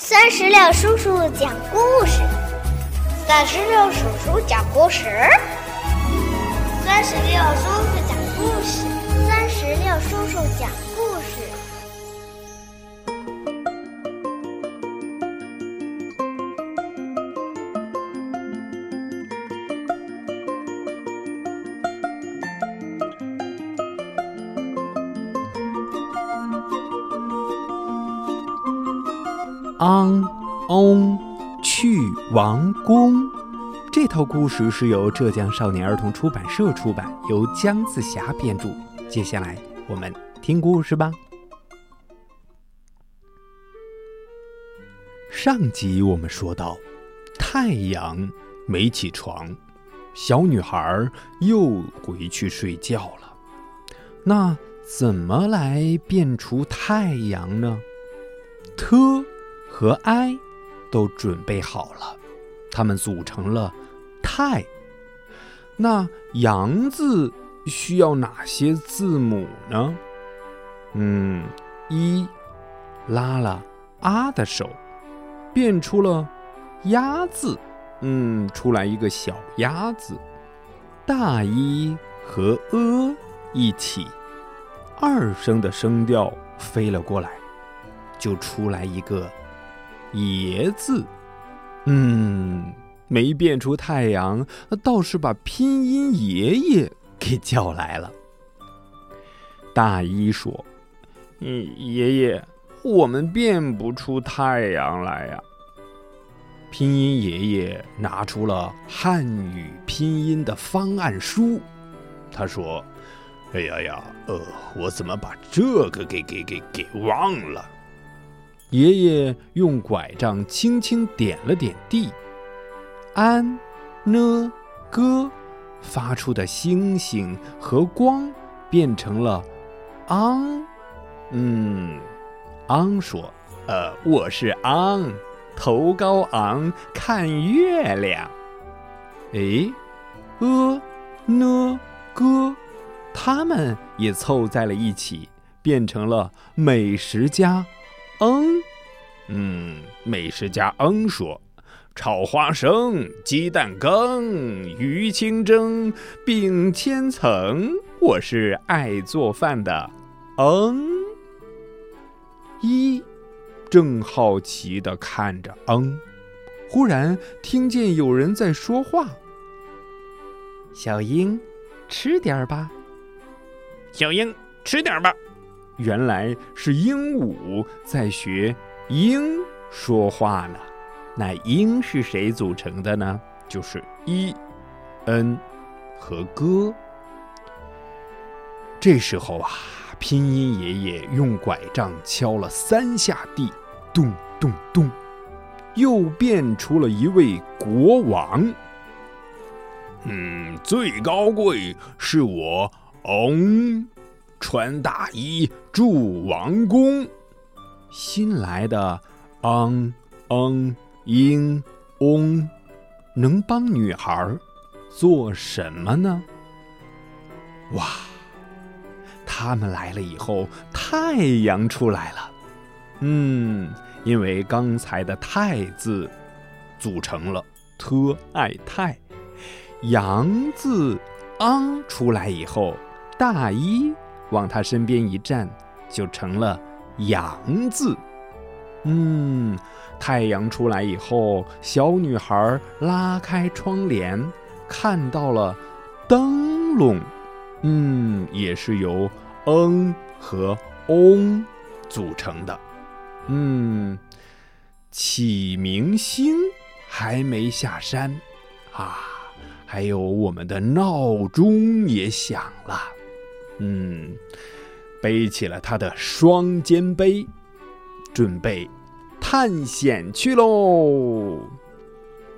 三十六叔叔讲故事，三十六叔叔讲故事，三十六叔叔讲故事，三十六叔叔讲昂翁去王宫，这套故事是由浙江少年儿童出版社出版，由姜子霞编著。接下来我们听故事吧。上集我们说到，太阳没起床，小女孩又回去睡觉了。那怎么来变出太阳呢？特。和 i 都准备好了，它们组成了太。那阳字需要哪些字母呢？嗯，一拉了啊的手，变出了鸭字，嗯，出来一个小鸭子。大一和呃一起，二声的声调飞了过来，就出来一个。爷字，嗯，没变出太阳，倒是把拼音爷爷给叫来了。大一说：“嗯，爷爷，我们变不出太阳来呀。”拼音爷爷拿出了汉语拼音的方案书，他说：“哎呀呀，呃，我怎么把这个给给给给忘了？”爷爷用拐杖轻轻点了点地，安、呢、歌发出的星星和光变成了昂。嗯，昂说：“呃，我是昂，头高昂看月亮。”哎，呃、呢、歌，他们也凑在了一起，变成了美食家。嗯，嗯，美食家嗯说：“炒花生，鸡蛋羹，鱼清蒸，饼千层。我是爱做饭的。”嗯，一正好奇的看着嗯，忽然听见有人在说话：“小英，吃点吧。”小英，吃点吧。原来是鹦鹉在学鹰说话呢。那鹰是谁组成的呢？就是一、n 和歌。这时候啊，拼音爷爷用拐杖敲了三下地，咚咚咚，又变出了一位国王。嗯，最高贵是我，嗯。穿大衣住王宫，新来的昂昂英翁能帮女孩做什么呢？哇！他们来了以后，太阳出来了。嗯，因为刚才的太字组成了特爱太，阳字昂出来以后，大衣。往他身边一站，就成了“阳”字。嗯，太阳出来以后，小女孩拉开窗帘，看到了灯笼。嗯，也是由“嗯”和“嗡”组成的。嗯，启明星还没下山啊，还有我们的闹钟也响了。嗯，背起了他的双肩背，准备探险去喽。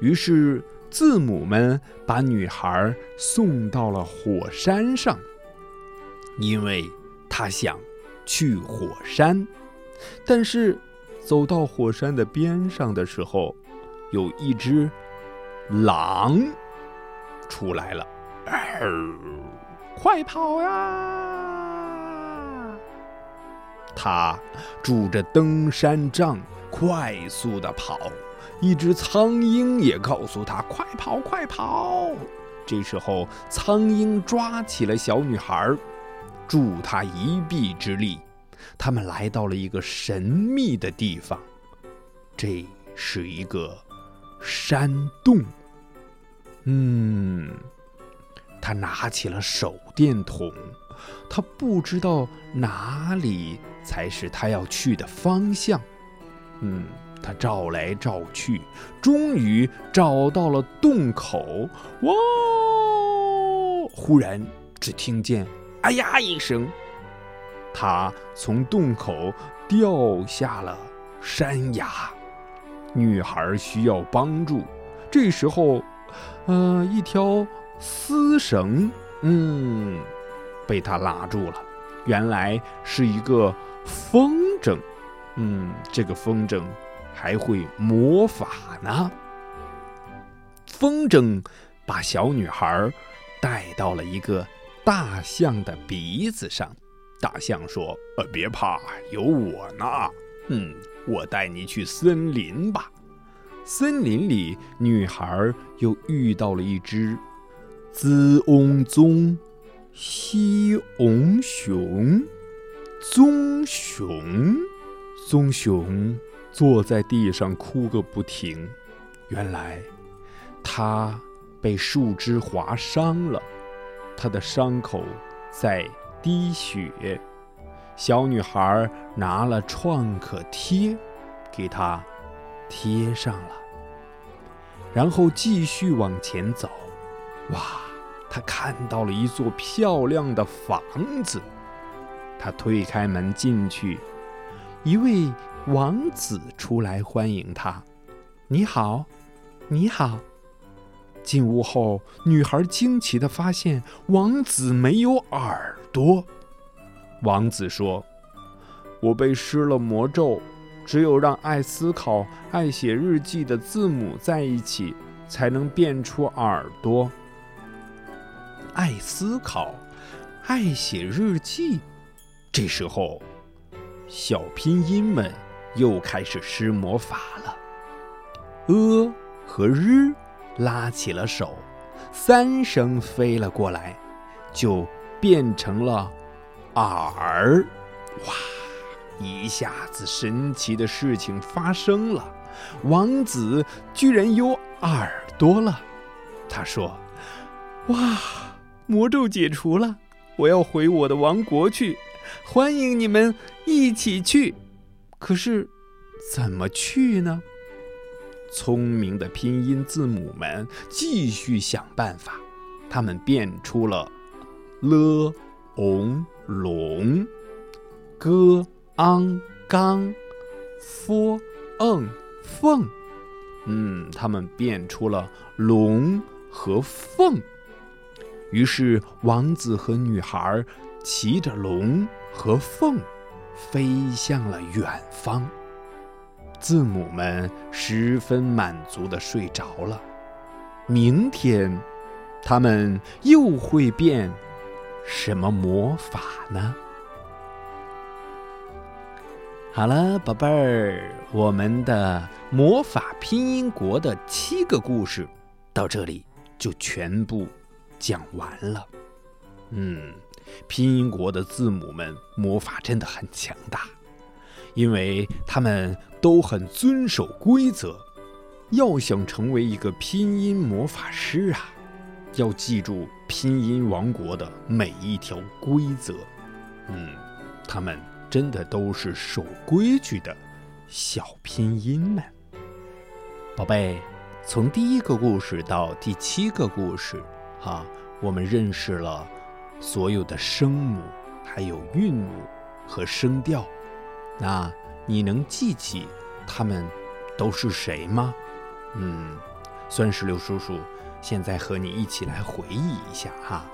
于是字母们把女孩送到了火山上，因为他想去火山。但是走到火山的边上的时候，有一只狼出来了。快跑呀！他拄着登山杖，快速的跑。一只苍蝇也告诉他：“快跑，快跑！”这时候，苍蝇抓起了小女孩，助她一臂之力。他们来到了一个神秘的地方，这是一个山洞。嗯，他拿起了手电筒，他不知道哪里才是他要去的方向。嗯，他照来照去，终于找到了洞口。哇！忽然，只听见“哎呀”一声，他从洞口掉下了山崖。女孩需要帮助，这时候。呃，一条丝绳，嗯，被他拉住了。原来是一个风筝，嗯，这个风筝还会魔法呢。风筝把小女孩带到了一个大象的鼻子上。大象说：“呃，别怕，有我呢。嗯，我带你去森林吧。”森林里，女孩又遇到了一只紫翁棕西翁熊。棕熊，棕熊坐在地上哭个不停。原来，它被树枝划伤了，它的伤口在滴血。小女孩拿了创可贴，给它贴上了。然后继续往前走，哇！他看到了一座漂亮的房子，他推开门进去，一位王子出来欢迎他。你好，你好。进屋后，女孩惊奇的发现王子没有耳朵。王子说：“我被施了魔咒。”只有让爱思考、爱写日记的字母在一起，才能变出耳朵。爱思考，爱写日记。这时候，小拼音们又开始施魔法了。呃和日拉起了手，三声飞了过来，就变成了耳。哇！一下子，神奇的事情发生了，王子居然有耳朵了。他说：“哇，魔咒解除了，我要回我的王国去，欢迎你们一起去。可是，怎么去呢？”聪明的拼音字母们继续想办法，他们变出了 l、ong、龙、歌。昂刚 f、ng、凤，嗯，他们变出了龙和凤。于是王子和女孩骑着龙和凤，飞向了远方。字母们十分满足的睡着了。明天，他们又会变什么魔法呢？好了，宝贝儿，我们的魔法拼音国的七个故事到这里就全部讲完了。嗯，拼音国的字母们魔法真的很强大，因为他们都很遵守规则。要想成为一个拼音魔法师啊，要记住拼音王国的每一条规则。嗯，他们。真的都是守规矩的小拼音们，宝贝。从第一个故事到第七个故事，哈，我们认识了所有的声母，还有韵母和声调。那你能记起他们都是谁吗？嗯，酸石榴叔叔现在和你一起来回忆一下哈。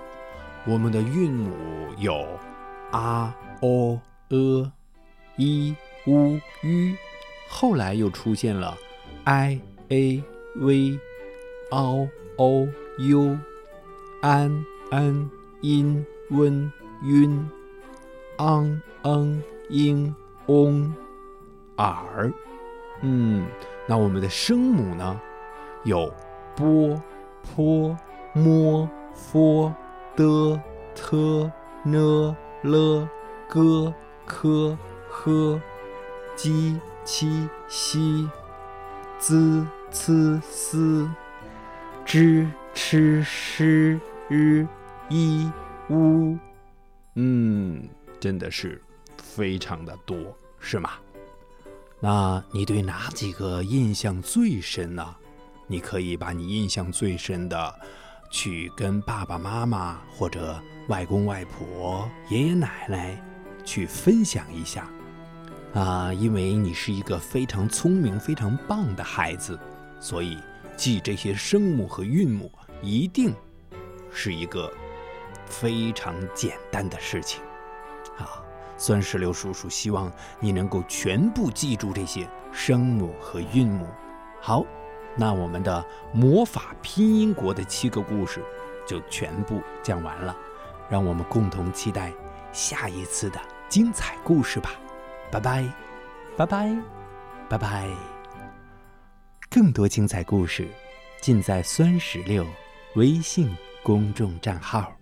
我们的韵母有啊、哦。呃，i u u，后来又出现了 i a v o o u an n in wen un ang ng ing ong 耳嗯，那我们的声母呢？有波、坡、摸、佛、的、特、呢、了、个、科、呵、鸡、七、西、滋、呲、丝、支、吃、诗、日、一、乌。嗯，真的是非常的多，是吗？那你对哪几个印象最深呢？你可以把你印象最深的，去跟爸爸妈妈或者外公外婆、爷爷奶奶去分享一下啊，因为你是一个非常聪明、非常棒的孩子，所以记这些声母和韵母一定是一个非常简单的事情啊。酸石榴叔叔希望你能够全部记住这些声母和韵母。好，那我们的魔法拼音国的七个故事就全部讲完了，让我们共同期待下一次的精彩故事吧。拜拜，拜拜，拜拜。更多精彩故事尽在酸石榴微信公众账号。